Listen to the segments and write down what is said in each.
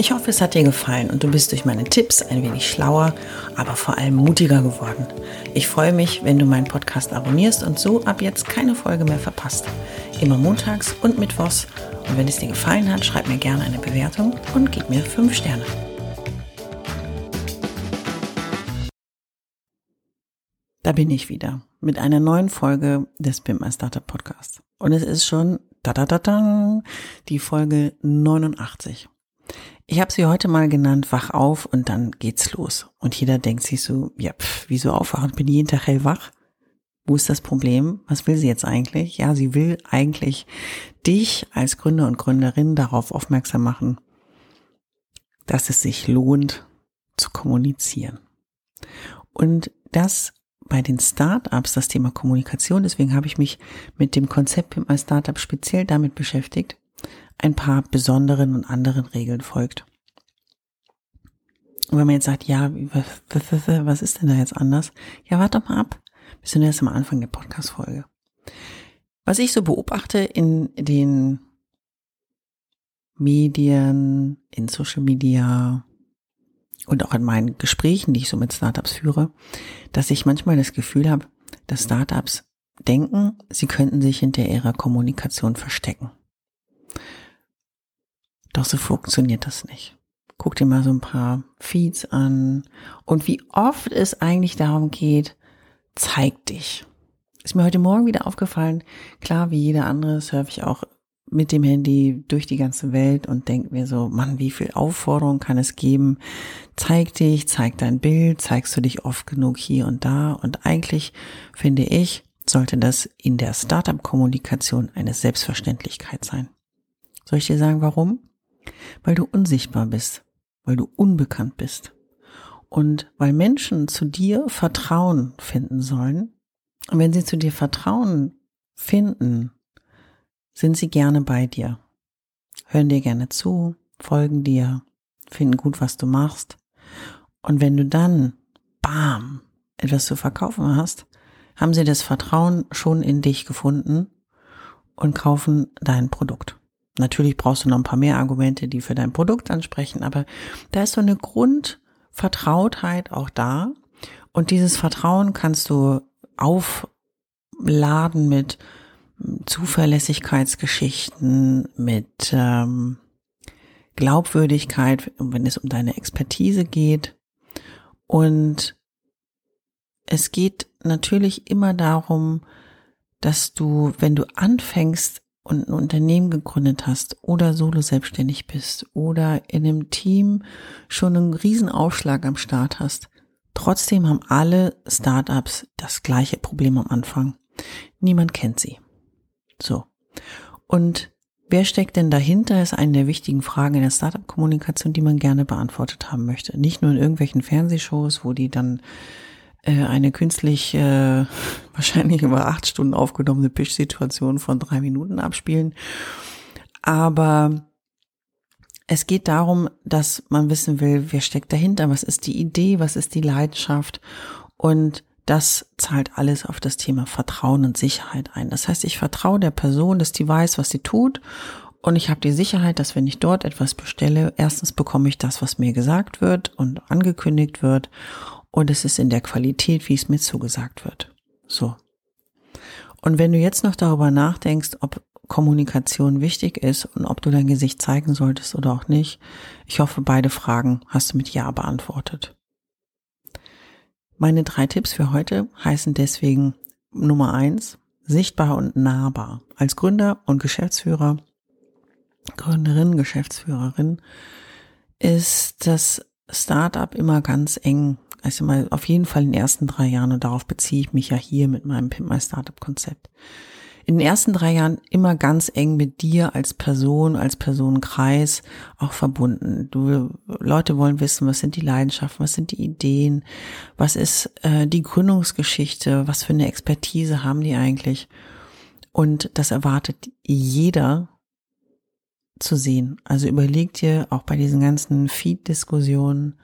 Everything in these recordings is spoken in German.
Ich hoffe, es hat dir gefallen und du bist durch meine Tipps ein wenig schlauer, aber vor allem mutiger geworden. Ich freue mich, wenn du meinen Podcast abonnierst und so ab jetzt keine Folge mehr verpasst. Immer montags und mittwochs. Und wenn es dir gefallen hat, schreib mir gerne eine Bewertung und gib mir 5 Sterne. Da bin ich wieder mit einer neuen Folge des Pimp My Startup Podcasts. Und es ist schon da da da die Folge 89. Ich habe sie heute mal genannt, wach auf und dann geht's los. Und jeder denkt sich so, ja, pff, wieso aufwachen? Bin jeden Tag hellwach? Wo ist das Problem? Was will sie jetzt eigentlich? Ja, sie will eigentlich dich als Gründer und Gründerin darauf aufmerksam machen, dass es sich lohnt zu kommunizieren. Und das bei den Startups, das Thema Kommunikation, deswegen habe ich mich mit dem Konzept als Startup speziell damit beschäftigt, ein paar besonderen und anderen Regeln folgt. Und wenn man jetzt sagt, ja, was ist denn da jetzt anders? Ja, warte mal ab. Wir sind erst am Anfang der Podcast-Folge. Was ich so beobachte in den Medien, in Social Media und auch in meinen Gesprächen, die ich so mit Startups führe, dass ich manchmal das Gefühl habe, dass Startups denken, sie könnten sich hinter ihrer Kommunikation verstecken. Doch so funktioniert das nicht. Guck dir mal so ein paar Feeds an und wie oft es eigentlich darum geht, zeig dich. Ist mir heute Morgen wieder aufgefallen. Klar, wie jeder andere surfe ich auch mit dem Handy durch die ganze Welt und denke mir so, Mann, wie viel Aufforderung kann es geben? Zeig dich, zeig dein Bild, zeigst du dich oft genug hier und da. Und eigentlich finde ich, sollte das in der Startup-Kommunikation eine Selbstverständlichkeit sein. Soll ich dir sagen, warum? Weil du unsichtbar bist, weil du unbekannt bist und weil Menschen zu dir Vertrauen finden sollen. Und wenn sie zu dir Vertrauen finden, sind sie gerne bei dir, hören dir gerne zu, folgen dir, finden gut, was du machst. Und wenn du dann, bam, etwas zu verkaufen hast, haben sie das Vertrauen schon in dich gefunden und kaufen dein Produkt. Natürlich brauchst du noch ein paar mehr Argumente, die für dein Produkt ansprechen, aber da ist so eine Grundvertrautheit auch da. Und dieses Vertrauen kannst du aufladen mit Zuverlässigkeitsgeschichten, mit ähm, Glaubwürdigkeit, wenn es um deine Expertise geht. Und es geht natürlich immer darum, dass du, wenn du anfängst, und ein Unternehmen gegründet hast oder solo selbstständig bist oder in einem Team schon einen Riesenaufschlag am Start hast, trotzdem haben alle Startups das gleiche Problem am Anfang. Niemand kennt sie. So. Und wer steckt denn dahinter, ist eine der wichtigen Fragen in der Startup-Kommunikation, die man gerne beantwortet haben möchte. Nicht nur in irgendwelchen Fernsehshows, wo die dann eine künstlich äh, wahrscheinlich über acht Stunden aufgenommene Pitch-Situation von drei Minuten abspielen. Aber es geht darum, dass man wissen will, wer steckt dahinter, was ist die Idee, was ist die Leidenschaft und das zahlt alles auf das Thema Vertrauen und Sicherheit ein. Das heißt, ich vertraue der Person, dass die weiß, was sie tut und ich habe die Sicherheit, dass wenn ich dort etwas bestelle, erstens bekomme ich das, was mir gesagt wird und angekündigt wird und es ist in der Qualität, wie es mir zugesagt wird. So. Und wenn du jetzt noch darüber nachdenkst, ob Kommunikation wichtig ist und ob du dein Gesicht zeigen solltest oder auch nicht, ich hoffe, beide Fragen hast du mit Ja beantwortet. Meine drei Tipps für heute heißen deswegen Nummer eins, sichtbar und nahbar. Als Gründer und Geschäftsführer, Gründerin, Geschäftsführerin ist das Startup immer ganz eng also mal auf jeden Fall in den ersten drei Jahren und darauf beziehe ich mich ja hier mit meinem Pimp My Startup Konzept. In den ersten drei Jahren immer ganz eng mit dir als Person, als Personenkreis auch verbunden. Du, Leute wollen wissen, was sind die Leidenschaften, was sind die Ideen, was ist äh, die Gründungsgeschichte, was für eine Expertise haben die eigentlich. Und das erwartet jeder zu sehen. Also überleg dir auch bei diesen ganzen Feed-Diskussionen,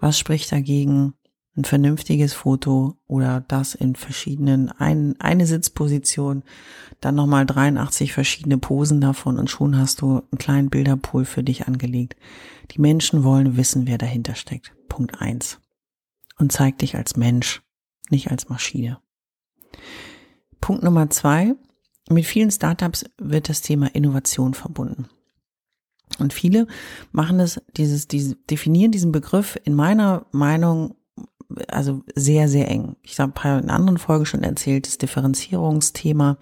was spricht dagegen, ein vernünftiges Foto oder das in verschiedenen, ein, eine Sitzposition, dann nochmal 83 verschiedene Posen davon und schon hast du einen kleinen Bilderpool für dich angelegt. Die Menschen wollen wissen, wer dahinter steckt. Punkt eins. Und zeig dich als Mensch, nicht als Maschine. Punkt Nummer zwei. Mit vielen Startups wird das Thema Innovation verbunden. Und viele machen es, dieses, diese, definieren diesen Begriff in meiner Meinung also sehr, sehr eng. Ich habe in einer anderen Folge schon erzählt, das Differenzierungsthema.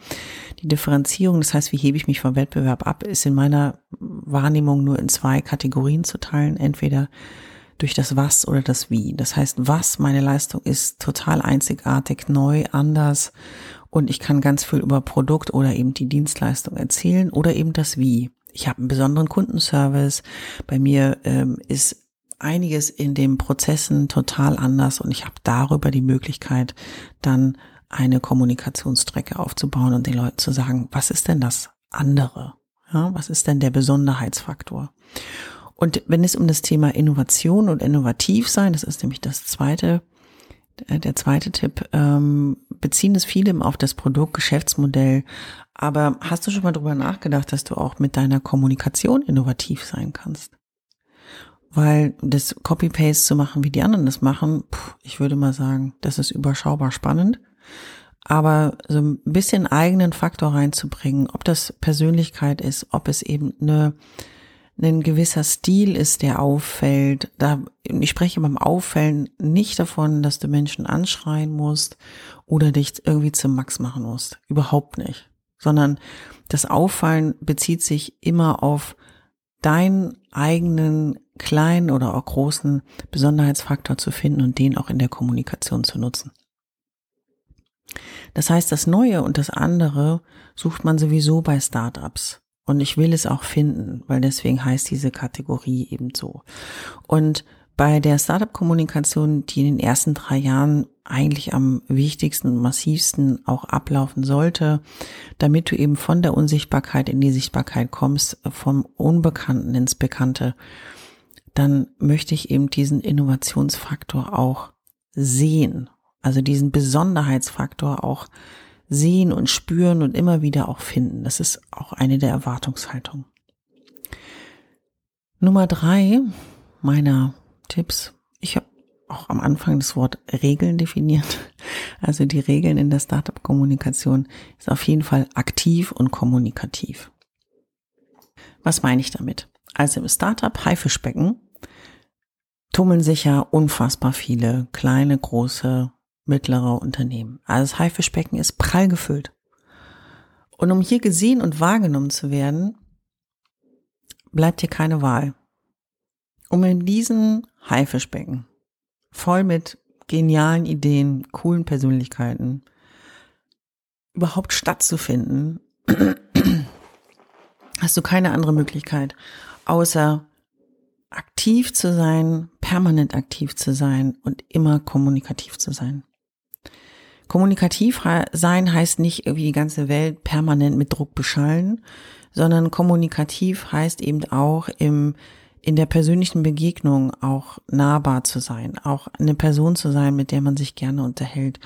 Die Differenzierung, das heißt, wie hebe ich mich vom Wettbewerb ab, ist in meiner Wahrnehmung nur in zwei Kategorien zu teilen. Entweder durch das Was oder das Wie. Das heißt, was meine Leistung ist, total einzigartig, neu, anders und ich kann ganz viel über Produkt oder eben die Dienstleistung erzählen oder eben das Wie. Ich habe einen besonderen Kundenservice. Bei mir ähm, ist einiges in den Prozessen total anders und ich habe darüber die Möglichkeit, dann eine Kommunikationsstrecke aufzubauen und den Leuten zu sagen, was ist denn das andere? Ja, was ist denn der Besonderheitsfaktor? Und wenn es um das Thema Innovation und innovativ sein, das ist nämlich das zweite, äh, der zweite Tipp, ähm, beziehen es viele auf das Produkt, Geschäftsmodell. Aber hast du schon mal drüber nachgedacht, dass du auch mit deiner Kommunikation innovativ sein kannst? Weil das Copy-Paste zu machen, wie die anderen das machen, ich würde mal sagen, das ist überschaubar spannend. Aber so ein bisschen eigenen Faktor reinzubringen, ob das Persönlichkeit ist, ob es eben eine, ein gewisser Stil ist, der auffällt. Da, ich spreche beim Auffällen nicht davon, dass du Menschen anschreien musst oder dich irgendwie zum Max machen musst. Überhaupt nicht. Sondern das Auffallen bezieht sich immer auf deinen eigenen kleinen oder auch großen Besonderheitsfaktor zu finden und den auch in der Kommunikation zu nutzen. Das heißt, das Neue und das andere sucht man sowieso bei Startups. Und ich will es auch finden, weil deswegen heißt diese Kategorie eben so. Und bei der Startup-Kommunikation, die in den ersten drei Jahren eigentlich am wichtigsten und massivsten auch ablaufen sollte, damit du eben von der Unsichtbarkeit in die Sichtbarkeit kommst, vom Unbekannten ins Bekannte, dann möchte ich eben diesen Innovationsfaktor auch sehen. Also diesen Besonderheitsfaktor auch sehen und spüren und immer wieder auch finden. Das ist auch eine der Erwartungshaltungen. Nummer drei meiner Tipps. Ich habe auch am Anfang das Wort Regeln definiert. Also die Regeln in der Startup-Kommunikation ist auf jeden Fall aktiv und kommunikativ. Was meine ich damit? Also im Startup Haifischbecken tummeln sich ja unfassbar viele kleine, große, mittlere Unternehmen. Also das Haifischbecken ist prall gefüllt. Und um hier gesehen und wahrgenommen zu werden, bleibt dir keine Wahl. Um in diesen Haifischbecken voll mit genialen Ideen, coolen Persönlichkeiten überhaupt stattzufinden, hast du keine andere Möglichkeit, außer aktiv zu sein, permanent aktiv zu sein und immer kommunikativ zu sein. Kommunikativ sein heißt nicht irgendwie die ganze Welt permanent mit Druck beschallen, sondern kommunikativ heißt eben auch im in der persönlichen Begegnung auch nahbar zu sein, auch eine Person zu sein, mit der man sich gerne unterhält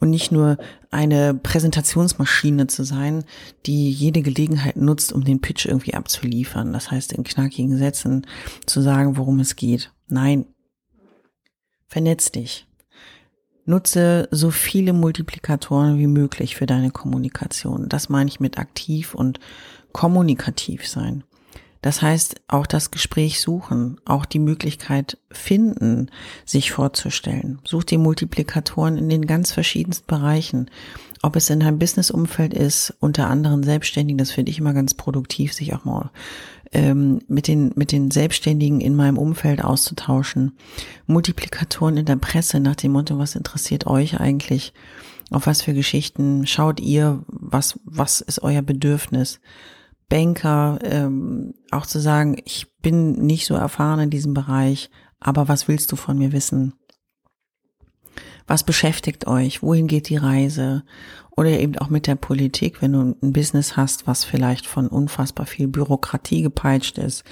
und nicht nur eine Präsentationsmaschine zu sein, die jede Gelegenheit nutzt, um den Pitch irgendwie abzuliefern. Das heißt, in knackigen Sätzen zu sagen, worum es geht. Nein, vernetz dich. Nutze so viele Multiplikatoren wie möglich für deine Kommunikation. Das meine ich mit aktiv und kommunikativ sein. Das heißt, auch das Gespräch suchen, auch die Möglichkeit finden, sich vorzustellen. Such die Multiplikatoren in den ganz verschiedensten Bereichen. Ob es in deinem Businessumfeld ist, unter anderem Selbstständigen, das finde ich immer ganz produktiv, sich auch mal ähm, mit den mit den Selbstständigen in meinem Umfeld auszutauschen. Multiplikatoren in der Presse nach dem Motto, was interessiert euch eigentlich? Auf was für Geschichten schaut ihr? Was was ist euer Bedürfnis? Banker, ähm, auch zu sagen, ich bin nicht so erfahren in diesem Bereich, aber was willst du von mir wissen? Was beschäftigt euch? Wohin geht die Reise? Oder eben auch mit der Politik, wenn du ein Business hast, was vielleicht von unfassbar viel Bürokratie gepeitscht ist,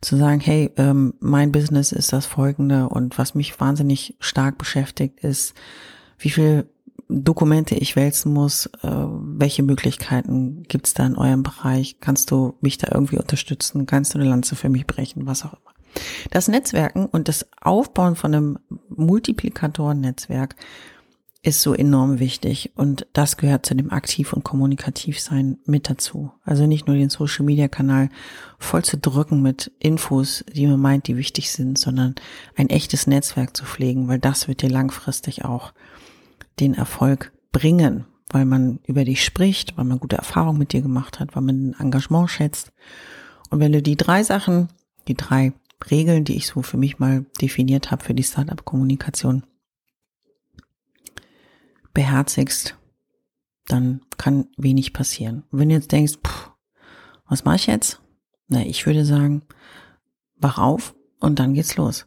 zu sagen, hey, ähm, mein Business ist das folgende und was mich wahnsinnig stark beschäftigt ist, wie viel Dokumente ich wälzen muss, äh, welche Möglichkeiten gibt's da in eurem Bereich? Kannst du mich da irgendwie unterstützen? Kannst du eine Lanze für mich brechen? Was auch immer. Das Netzwerken und das Aufbauen von einem Multiplikatoren-Netzwerk ist so enorm wichtig und das gehört zu dem Aktiv- und Kommunikativsein mit dazu. Also nicht nur den Social-Media-Kanal voll zu drücken mit Infos, die man meint, die wichtig sind, sondern ein echtes Netzwerk zu pflegen, weil das wird dir langfristig auch den Erfolg bringen, weil man über dich spricht, weil man gute Erfahrungen mit dir gemacht hat, weil man ein Engagement schätzt. Und wenn du die drei Sachen, die drei Regeln, die ich so für mich mal definiert habe für die Startup-Kommunikation, beherzigst, dann kann wenig passieren. Und wenn du jetzt denkst, pff, was mache ich jetzt? Na, ich würde sagen, wach auf und dann geht's los.